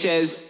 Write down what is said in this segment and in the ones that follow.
Sanchez.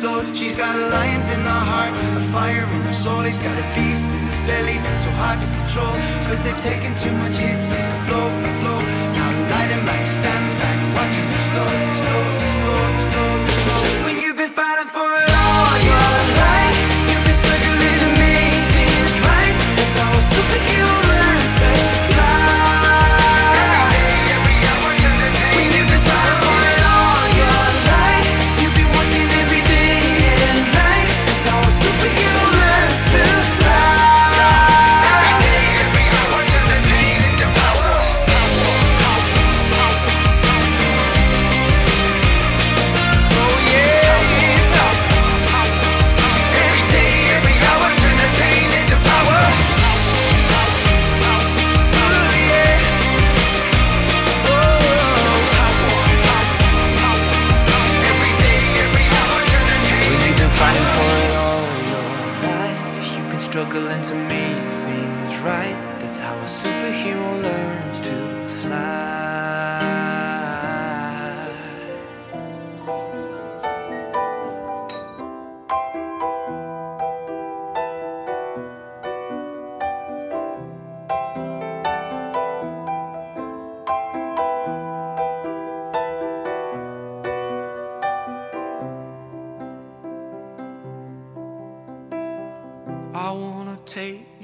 Explode. She's got lions in her heart, a fire in her soul. He's got a beast in his belly that's so hard to control. Cause they've taken too much hits, they go blow by blow. Now light them match, stand back, watch him explode, explode,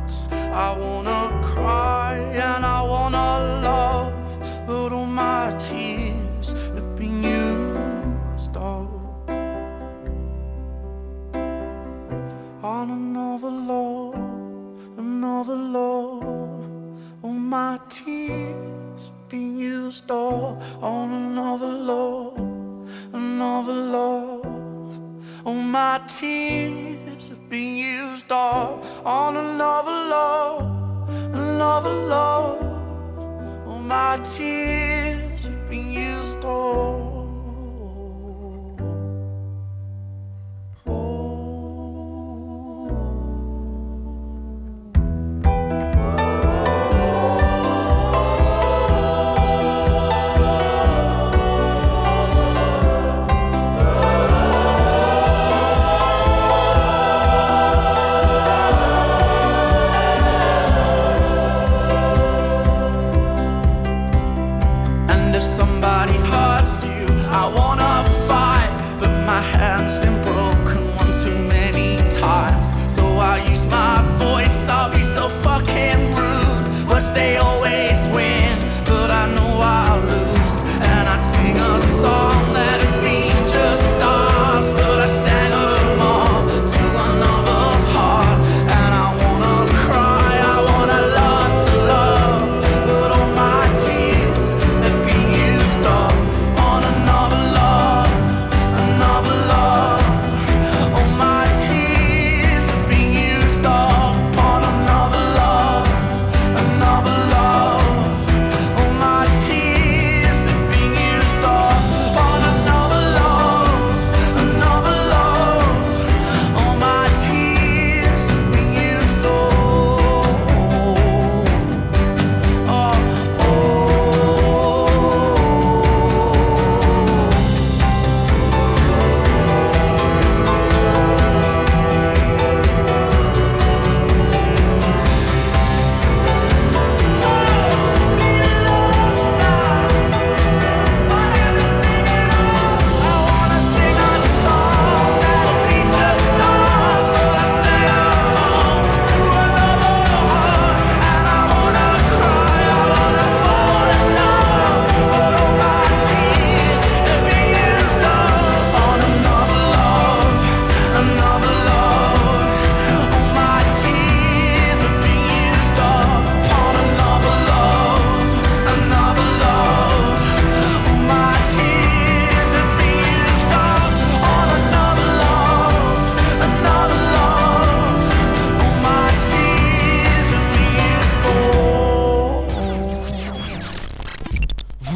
nights. I wanna cry and I wanna love, but all my tears have been used up on another love, another love. All my tears have been used up on another love, another love. All my tears have been used up on another love, another love. All my tears have been used up. stay old.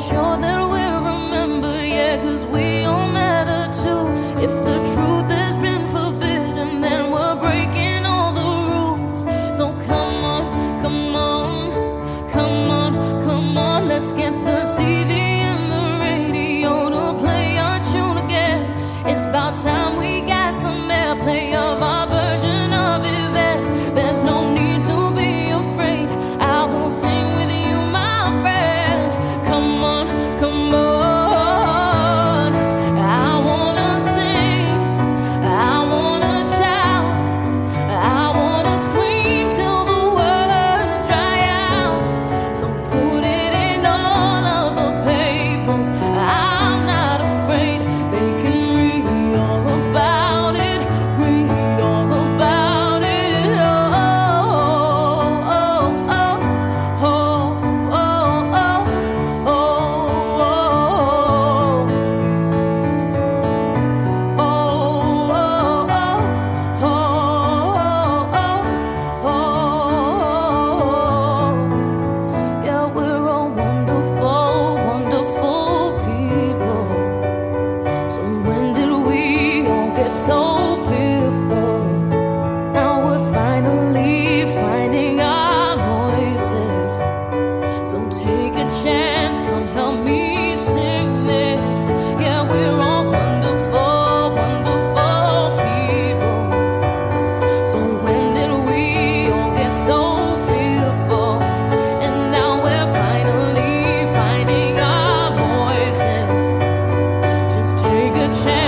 chance, come change.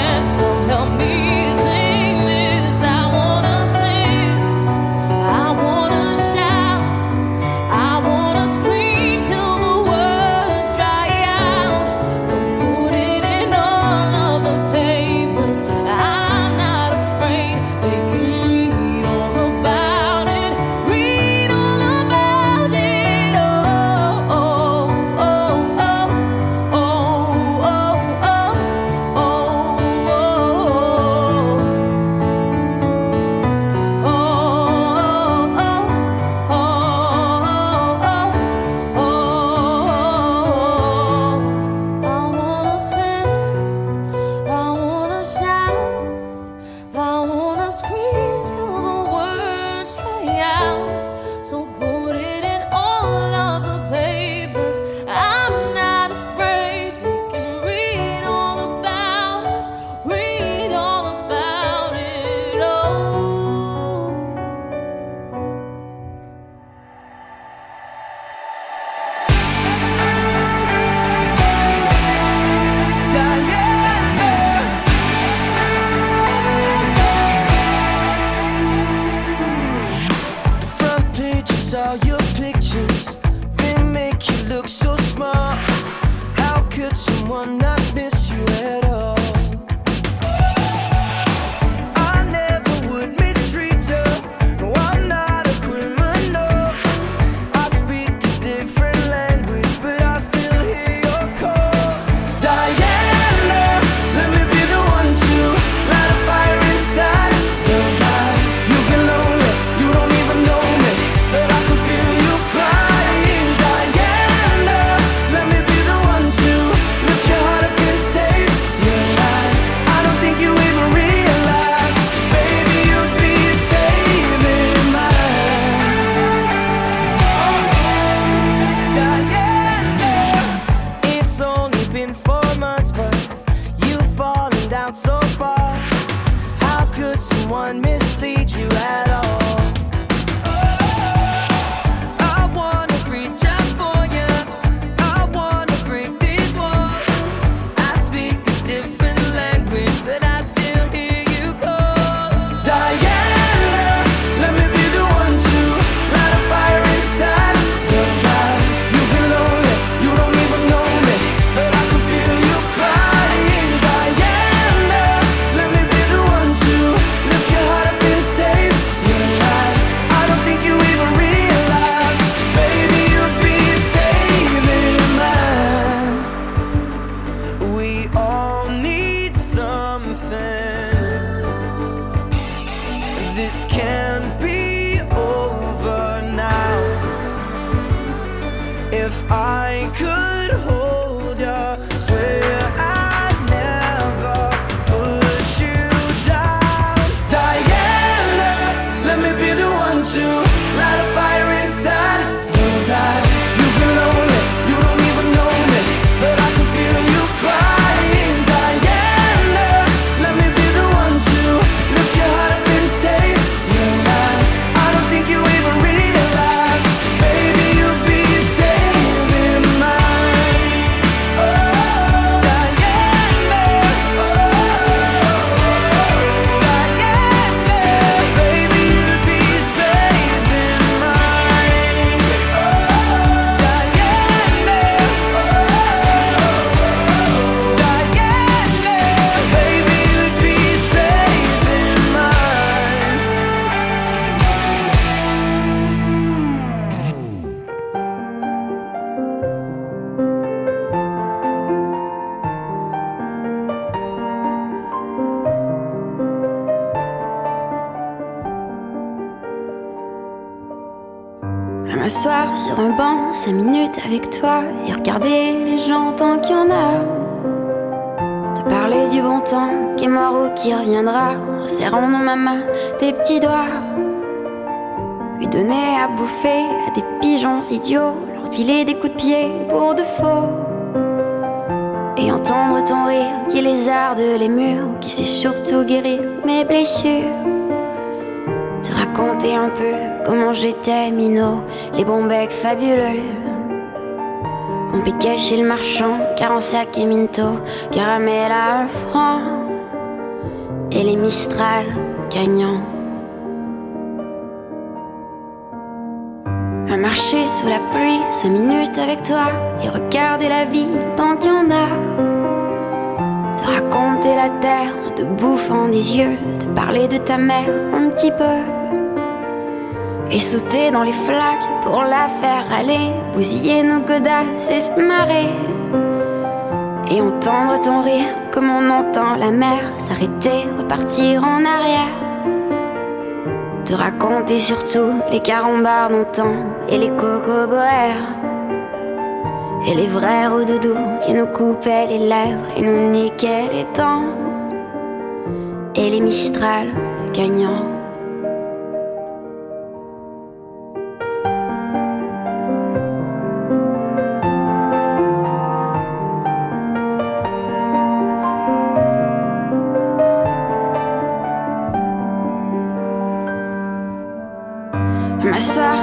Cinq minutes avec toi et regarder les gens tant qu'il y en a. Te parler du bon temps qui est mort ou qui reviendra, en serrant dans maman, tes petits doigts. Lui donner à bouffer à des pigeons idiots, leur filer des coups de pied pour de faux. Et entendre ton rire qui les arde les murs, qui sait surtout guérir mes blessures. Te raconter un peu comment j'étais minot, les bons becs fabuleux. Piquait chez le marchand, car en sac et minto, caramel à franc. Et les Mistral gagnants. À marcher sous la pluie, cinq minutes avec toi, et regarder la vie tant qu'il y en a. Te raconter la terre te bouffant des yeux, te parler de ta mère un petit peu. Et sauter dans les flaques pour la faire aller, bousiller nos godasses et se marrer. Et entendre ton rire comme on entend la mer s'arrêter, repartir en arrière. Te raconter surtout les carambars d'antan et les cocoboères. Et les vrais doudou qui nous coupaient les lèvres et nous niquaient les dents. Et les Mistral gagnants.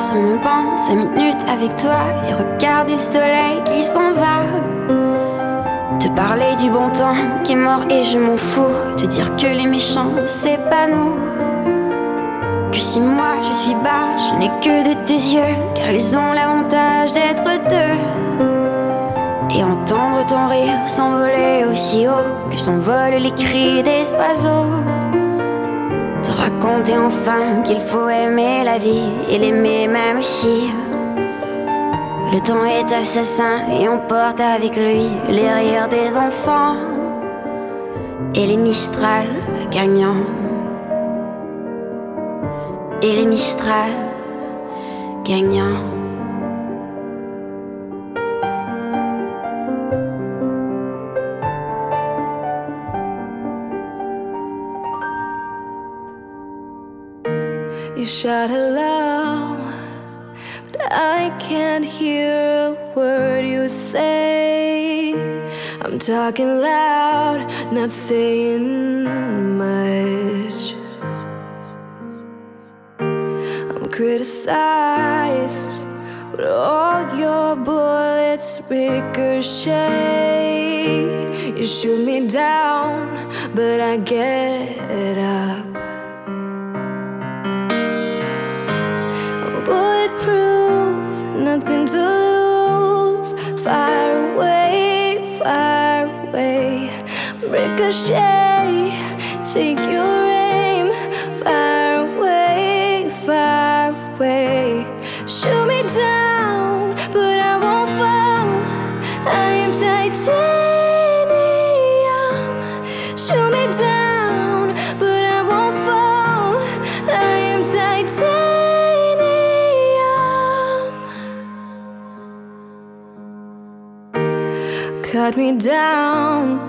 Sur mon banc, cinq minutes avec toi et regarder le soleil qui s'en va. Te parler du bon temps qui est mort et je m'en fous. Te dire que les méchants, c'est pas nous. Que si moi je suis bas, je n'ai que de tes yeux, car ils ont l'avantage d'être deux. Et entendre ton rire s'envoler aussi haut que s'envolent les cris des oiseaux raconter enfin qu'il faut aimer la vie et l'aimer même aussi. Le temps est assassin et on porte avec lui les rires des enfants et les Mistral gagnants. Et les Mistral gagnants. Shout aloud, but I can't hear a word you say. I'm talking loud, not saying much. I'm criticized, but all your bullets ricochet. You shoot me down, but I get up. Ricochet, take your aim. Fire away, fire away. Shoot me down, but I won't fall. I am titanium. Shoot me down, but I won't fall. I am titanium. Cut me down,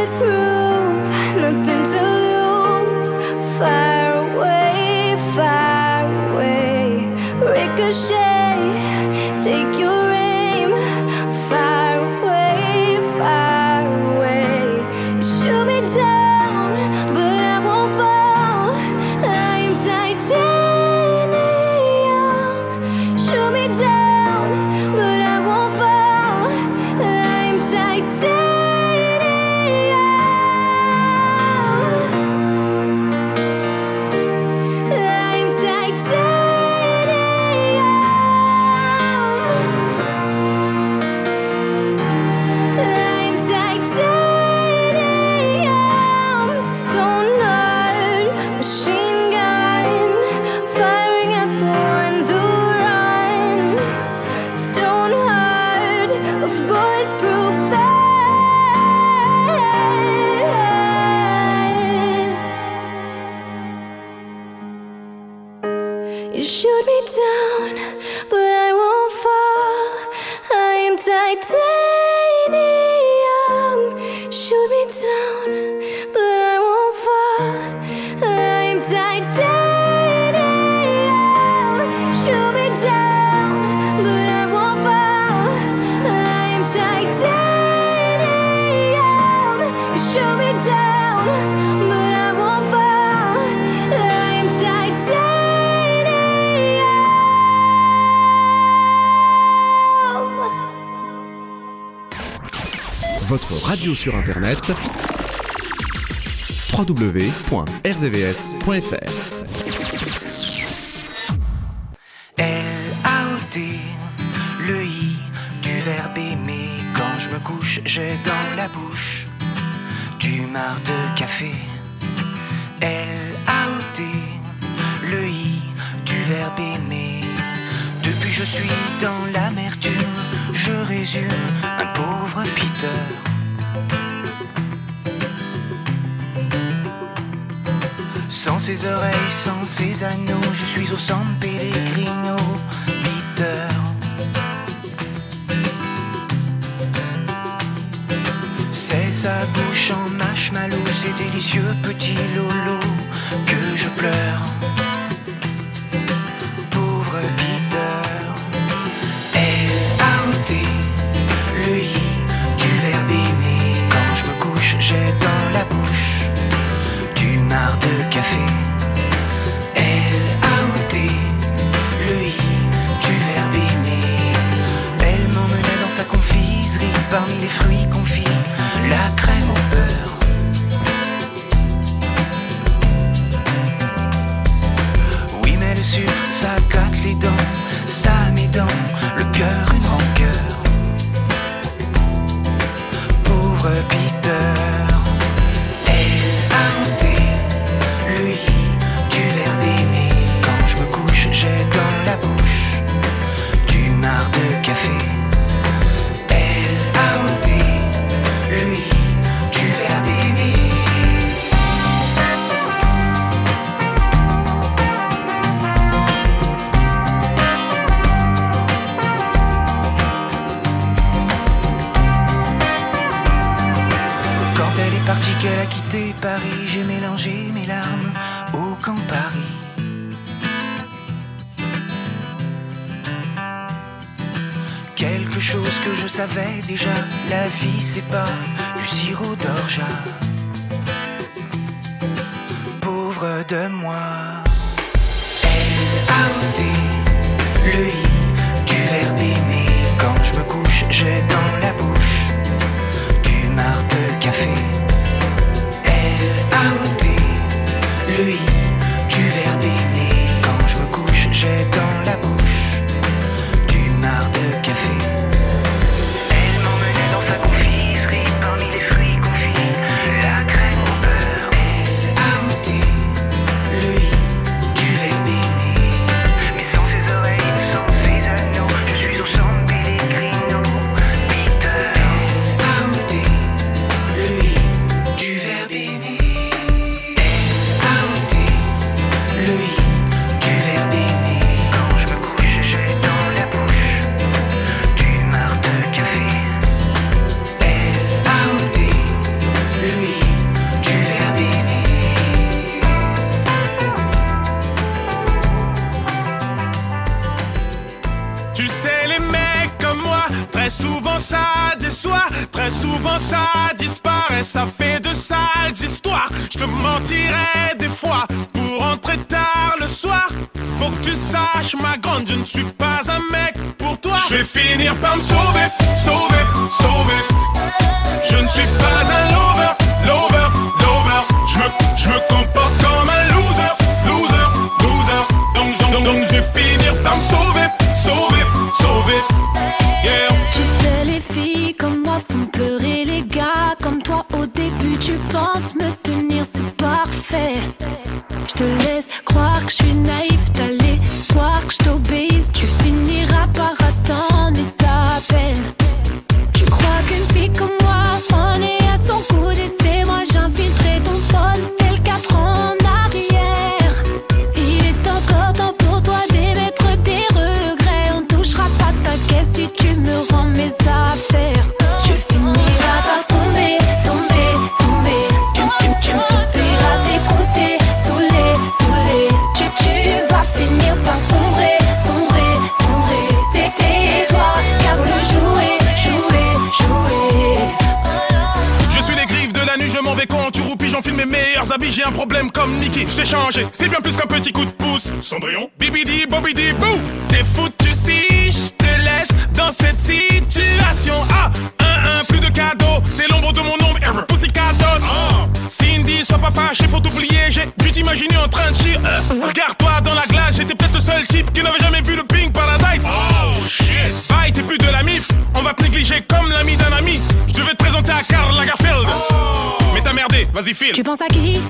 into sur internet www.rdvs.fr L-A-O-T, le I du verbe aimer. Quand je me couche, j'ai dans la bouche du mar de café. L-A-O-T, le I du verbe aimer. Depuis je suis dans l'amertume, je résume un pauvre Peter. Sans ses oreilles, sans ses anneaux, je suis au San Pellegrino, Peter. C'est sa bouche en marshmallow, ces délicieux petits lolos que je pleure. Parmi les fruits confits, la crème de moi. crois night. Cendrillon Bibidi, bobidi, bou T'es foutu si je te laisse dans cette situation. Ah, un, un, plus de cadeaux. T'es l'ombre de mon ombre. Pussycat ah. Cindy, sois pas fâché pour t'oublier. J'ai dû t'imaginer en train de chier. Euh, uh-huh. Regarde-toi dans la glace. J'étais peut-être le seul type qui n'avait jamais vu le Pink Paradise. Oh shit. Bye, t'es plus de la mif. On va te négliger comme l'ami d'un ami. Je devais te présenter à Karl Lagerfeld. Oh. Mais t'as merdé, vas-y file. Tu penses à qui?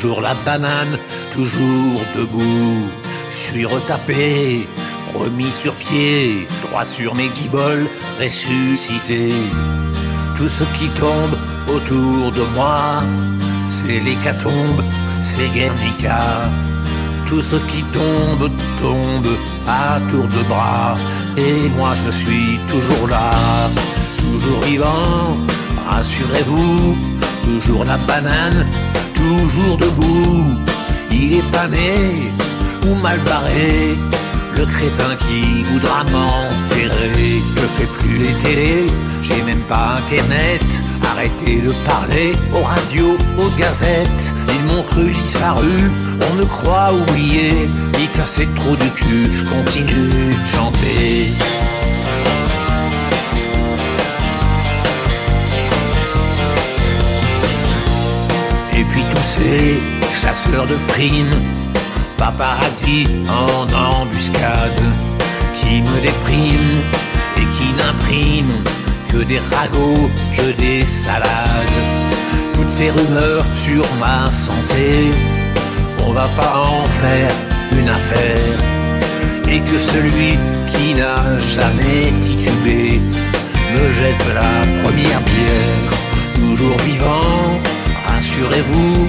toujours la banane, toujours debout. Je suis retapé, remis sur pied, droit sur mes guiboles, ressuscité. Tout ce qui tombe autour de moi, c'est l'hécatombe, c'est Guernica. Tout ce qui tombe, tombe à tour de bras. Et moi je suis toujours là, toujours vivant, rassurez-vous, toujours la banane, toujours debout. Il est pas né ou mal barré le crétin qui voudra m'enterrer. Je fais plus les télés, j'ai même pas internet. Arrêtez de parler aux radios, aux gazettes. Ils m'ont cru disparu, on me croit oublié. Ils c'est trop du cul, je continue de chanter. Ces chasseurs de primes paparazzi en embuscade qui me déprime et qui n'imprime que des ragots, que des salades. Toutes ces rumeurs sur ma santé, on va pas en faire une affaire. Et que celui qui n'a jamais titubé me jette la première bière. Toujours vivant, rassurez-vous,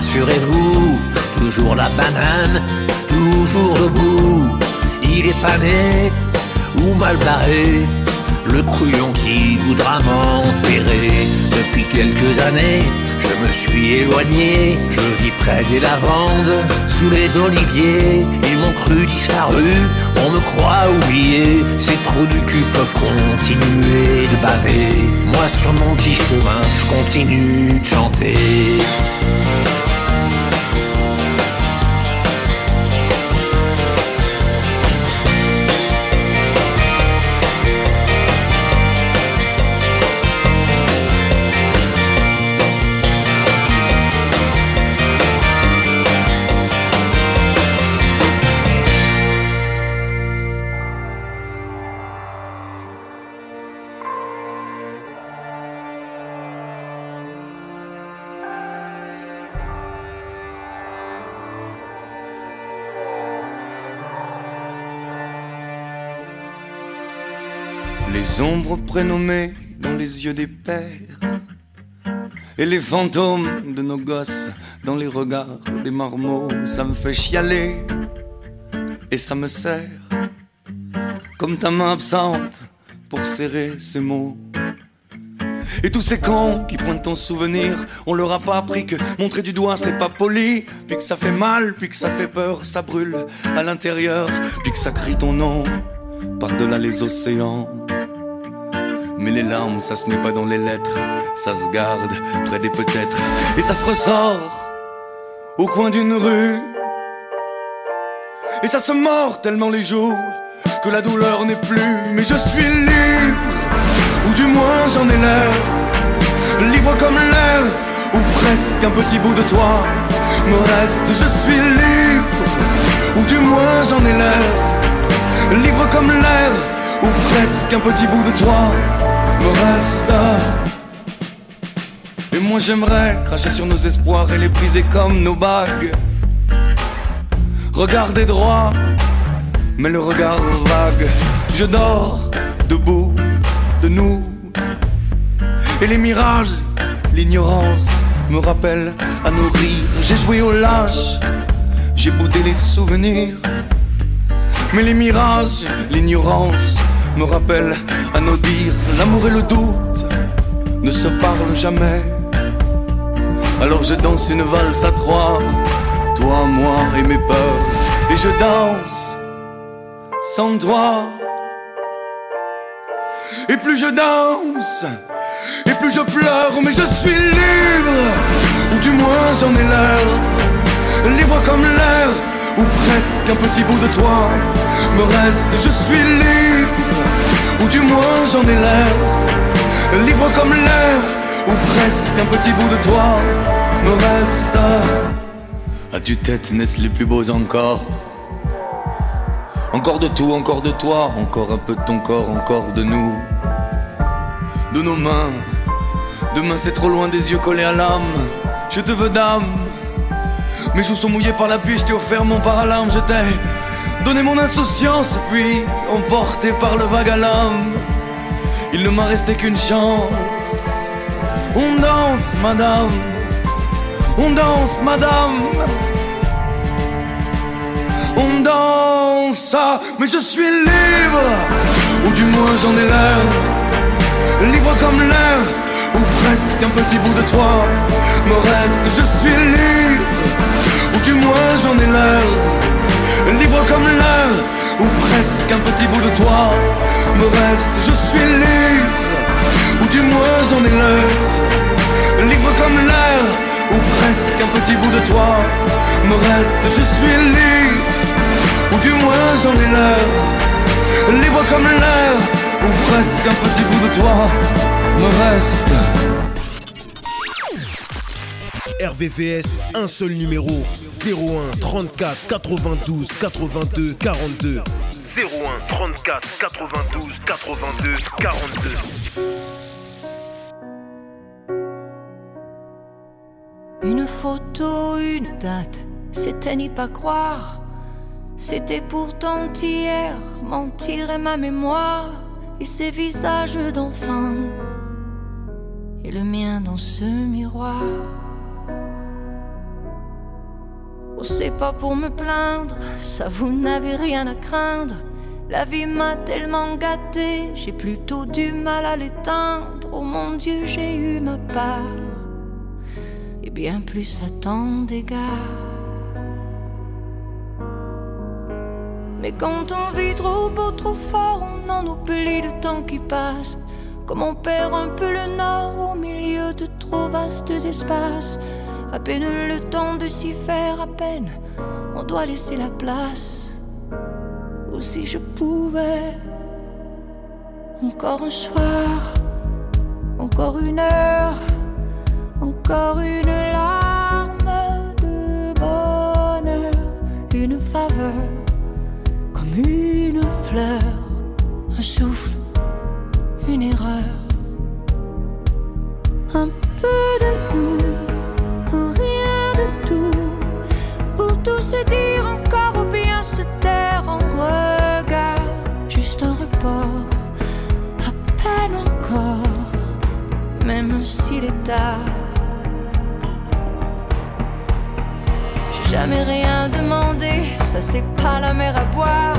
rassurez-vous. Toujours la banane, toujours debout. Il est pas né ou mal barré. Le couillon qui voudra m'enterrer. Depuis quelques années, je me suis éloigné. Je vis près des lavandes, sous les oliviers. Ils m'ont cru disparu, on me croit oublié. Ces trous du cul peuvent continuer de baver. Moi, sur mon petit chemin, je continue de chanter. Prénommées dans les yeux des pères Et les fantômes de nos gosses dans les regards des marmots. Ça me fait chialer et ça me sert Comme ta main absente pour serrer ces mots. Et tous ces cons qui pointent ton souvenir, on leur a pas appris que montrer du doigt c'est pas poli, puis que ça fait mal, puis que ça fait peur, ça brûle à l'intérieur, puis que ça crie ton nom par-delà les océans. Mais les larmes, ça se met pas dans les lettres, ça se garde près des peut-être, et ça se ressort au coin d'une rue. Et ça se mord tellement les jours que la douleur n'est plus, mais je suis libre, ou du moins j'en ai l'air, libre comme l'air, ou presque un petit bout de toi me reste, je suis libre, ou du moins j'en ai l'air, libre comme l'air, ou presque un petit bout de toi me reste. Et moi j'aimerais cracher sur nos espoirs et les briser comme nos bagues. Regarder droit, mais le regard vague. Je dors debout de nous. Et les mirages, l'ignorance me rappellent à nos rires. J'ai joué au lâche, j'ai boudé les souvenirs. Mais les mirages, l'ignorance me rappellent à nos dires. L'amour et le doute ne se parlent jamais. Alors je danse une valse à trois, toi, moi et mes peurs. Et je danse sans toi. Et plus je danse, et plus je pleure, mais je suis libre, ou du moins j'en ai l'air, libre comme l'air, ou presque un petit bout de toi me reste, je suis libre, ou du moins j'en ai l'air, libre comme l'air, ou presque un petit bout de toi me reste. À tête naissent les plus beaux encore? Encore de tout, encore de toi, encore un peu de ton corps, encore de nous, de nos mains. Demain c'est trop loin des yeux collés à l'âme. Je te veux d'âme. Mes joues sont mouillées par la pluie, je t'ai offert mon paralarme, je t'ai donné mon insouciance, puis emporté par le vague à l'âme. Il ne m'a resté qu'une chance. On danse, madame. On danse, madame. On danse, mais je suis libre, ou du moins j'en ai l'air, libre comme l'air, ou presque un petit bout de toi me reste, je suis libre, ou du moins j'en ai l'air, libre comme l'air, ou presque un petit bout de toi. Me reste, je suis libre, ou du moins j'en ai l'air, libre comme l'air, ou presque un petit bout de toi. Me reste, je suis libre ou du moins j'en ai l'air, libre comme l'air, ou presque un petit bout de toi. Me reste. RVVS, un seul numéro 01 34 92 82 42 01 34 92 82 42 Une photo, une date, c'était n'y pas croire. C'était pourtant hier, mentir est ma mémoire et ces visages d'enfants et le mien dans ce miroir. C'est pas pour me plaindre, ça vous n'avez rien à craindre. La vie m'a tellement gâté, j'ai plutôt du mal à l'éteindre. Oh mon Dieu, j'ai eu ma part et bien plus à tant d'égards. Mais quand on vit trop beau, trop fort, on en oublie le temps qui passe. Comme on perd un peu le nord au milieu de trop vastes espaces. À peine le temps de s'y faire, à peine on doit laisser la place. Ou si je pouvais, encore un soir, encore une heure, encore une larme de bonheur, une faveur comme une fleur, un souffle, une erreur. S'il est tard. J'ai jamais rien demandé, ça c'est pas la mer à boire.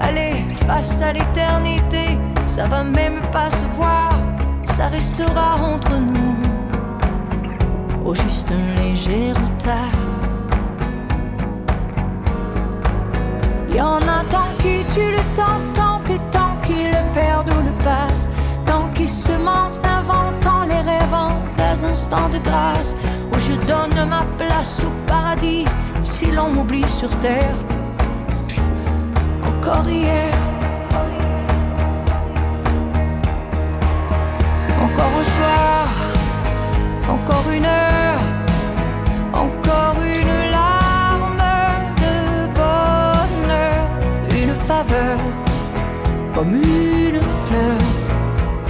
Allez, face à l'éternité, ça va même pas se voir, ça restera entre nous. Au juste un léger retard. Y en a tant qui tuent le temps, tant et tant qui le perdent ou le passent, tant qui se mentent, des instants de grâce où je donne ma place au paradis si l'on m'oublie sur terre. Encore hier, encore un soir, encore une heure, encore une larme de bonheur, une faveur. Comme une fleur,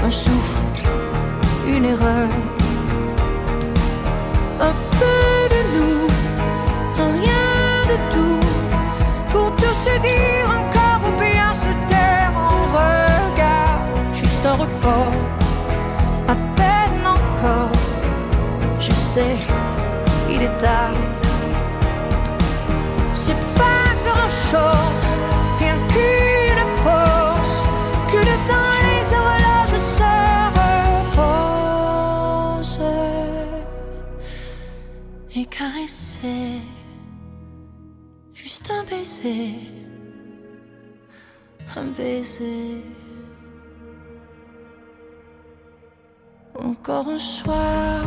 un souffle, une erreur. il est tard. C'est pas grand chose, rien qu'une pause, que le temps les horloges se reposent et caresser, juste un baiser, un baiser. Encore un soir.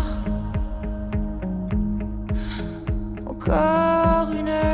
Encore une heure,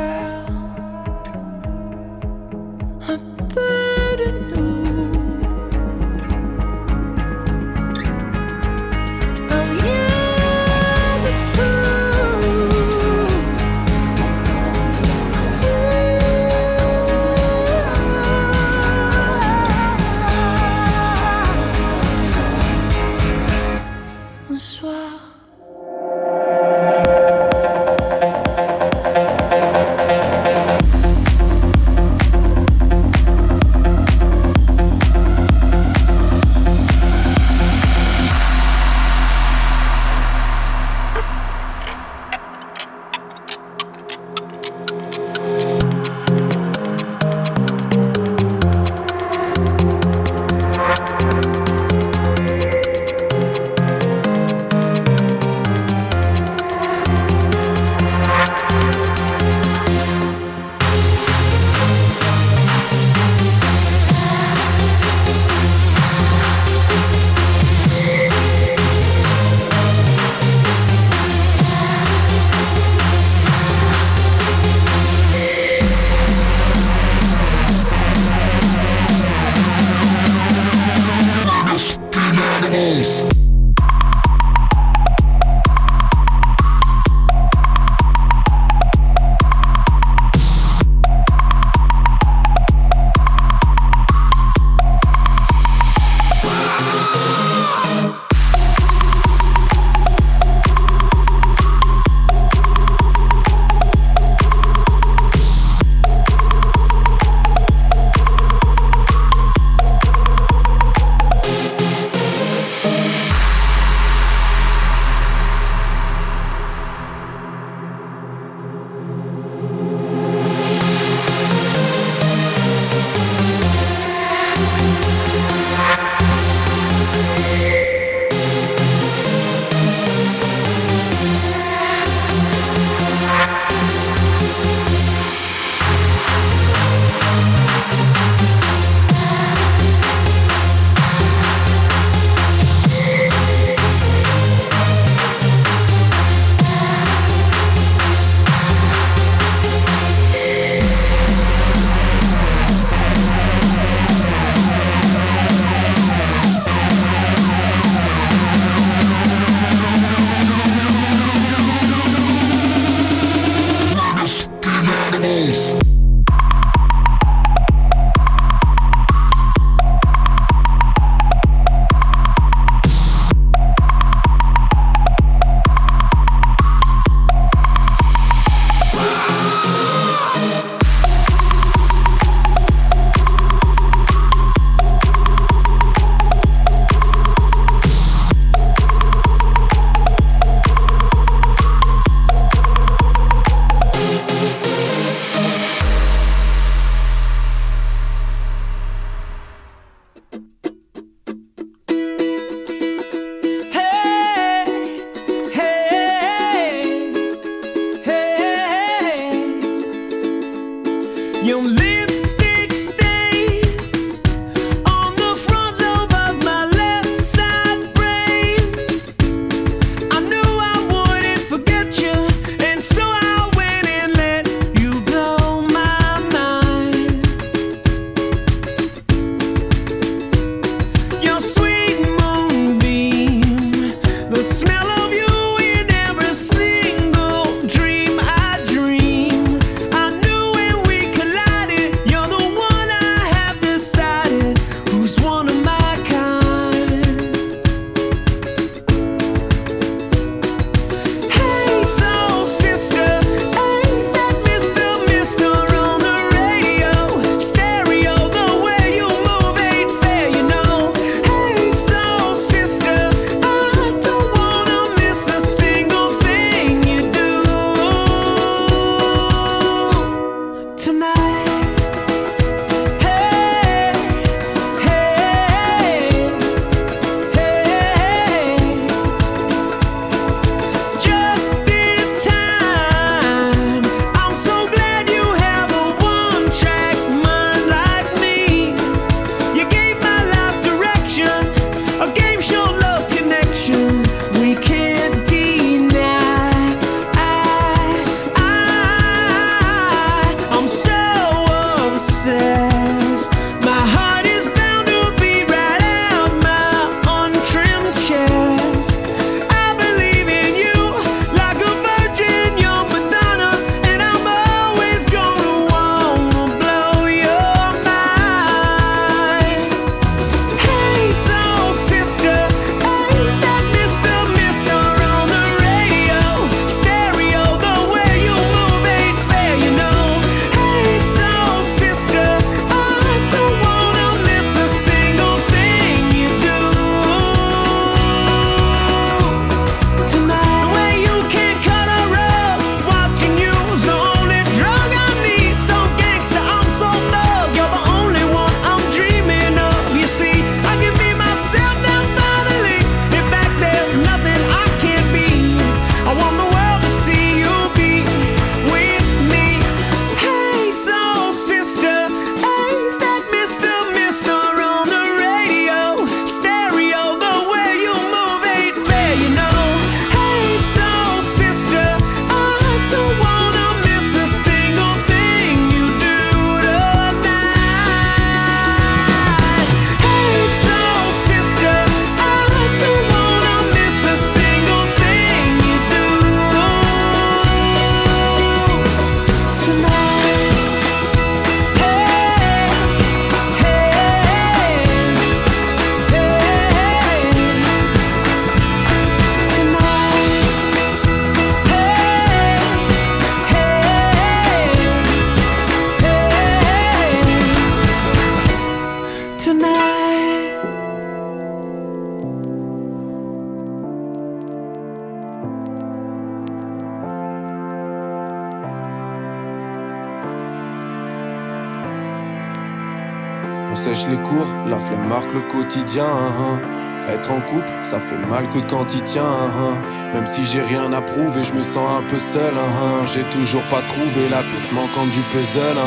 flemme marque le quotidien. hein. Être en couple, ça fait mal que quand il tient. hein. Même si j'ai rien à prouver, je me sens un peu seul. hein. J'ai toujours pas trouvé la pièce manquante du puzzle.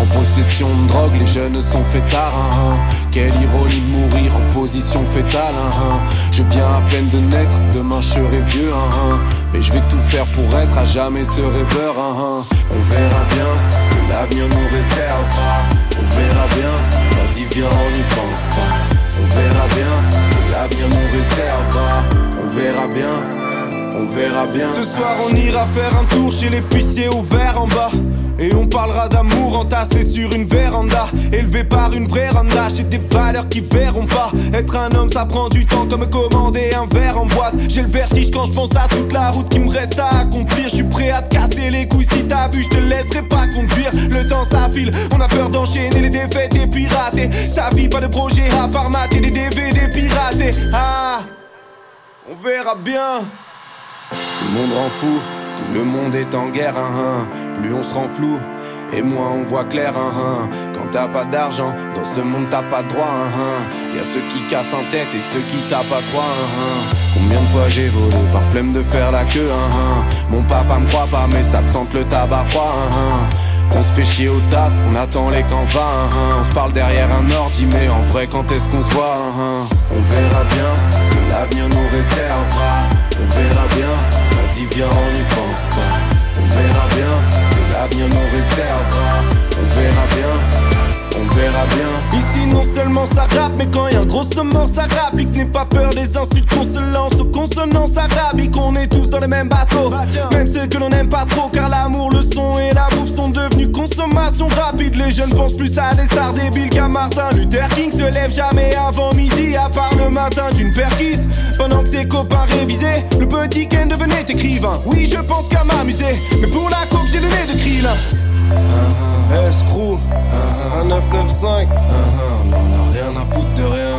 En possession de drogue, les jeunes sont fêtards. hein, hein. Quelle ironie de mourir en position fétale. Je viens à peine de naître, demain je serai vieux. Mais je vais tout faire pour être à jamais ce rêveur. On verra bien ce que l'avenir nous réservera. On verra bien, vas-y viens on n'y pense pas. On verra bien ce que l'avenir nous réservera. On verra bien, on verra bien. Ce soir on ira faire un tour chez l'épicier ouvert en bas et on parlera d'amour entassé sur une véranda Élevé par une vraie randa. J'ai des valeurs qui verront pas. Être un homme ça prend du temps comme commander un verre en boîte. J'ai le vertige quand je pense à toute la route qui me reste à accomplir. Je suis prêt à te casser les couilles si t'as bu Je te laisserai pas conduire. Le temps ça file On a peur d'enchaîner les défaites et pirater Sa vie pas de projet à part mater des DVD piratés. Ah On verra bien. Tout le monde rend fou, le monde est en guerre, hein, hein. plus on se rend flou. Et moins on voit clair, hein, hein. quand t'as pas d'argent, dans ce monde t'as pas de droit. Hein. Y a ceux qui cassent en tête et ceux qui tapent à trois. Combien de fois j'ai volé par flemme de faire la queue. Mon papa me croit pas, mais ça me sente le tabac froid. On se fait chier au taf, on attend les camps. Hein. On se parle derrière un ordi, mais en vrai quand est-ce qu'on se voit hein. On verra bien ce que l'avenir nous réservera. On verra bien, vas-y viens on n'y pense pas. On verra bien ce que l'avenir nous réservera. On verra bien, on verra bien. Ici non seulement ça rappe mais quand y a un gros saumon ça rapplique N'aie pas peur des insultes qu'on se lance. Aux consonances arabiques On est tous dans le même bateau. Même ceux que l'on n'aime pas trop Car l'amour, le son et la bouffe sont devenus consommation rapide. Les jeunes pensent plus à des stars débiles qu'à Martin Luther King. Se lève jamais avant midi à part le matin d'une perquise. Pendant que ses copains révisaient Le petit Ken devenait écrivain. Oui je pense qu'à m'amuser Mais pour la coke j'ai le nez de Krillin Escrew, 1995, on en a rien à foutre de rien.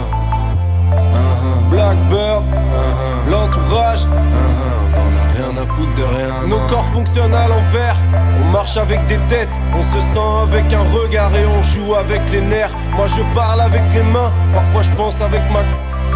Blackbird, l'entourage, on en a rien à foutre de rien. Nos corps fonctionnent à l'envers, on marche avec des têtes, on se sent avec un regard et on joue avec les nerfs. Moi je parle avec les mains, parfois je pense avec ma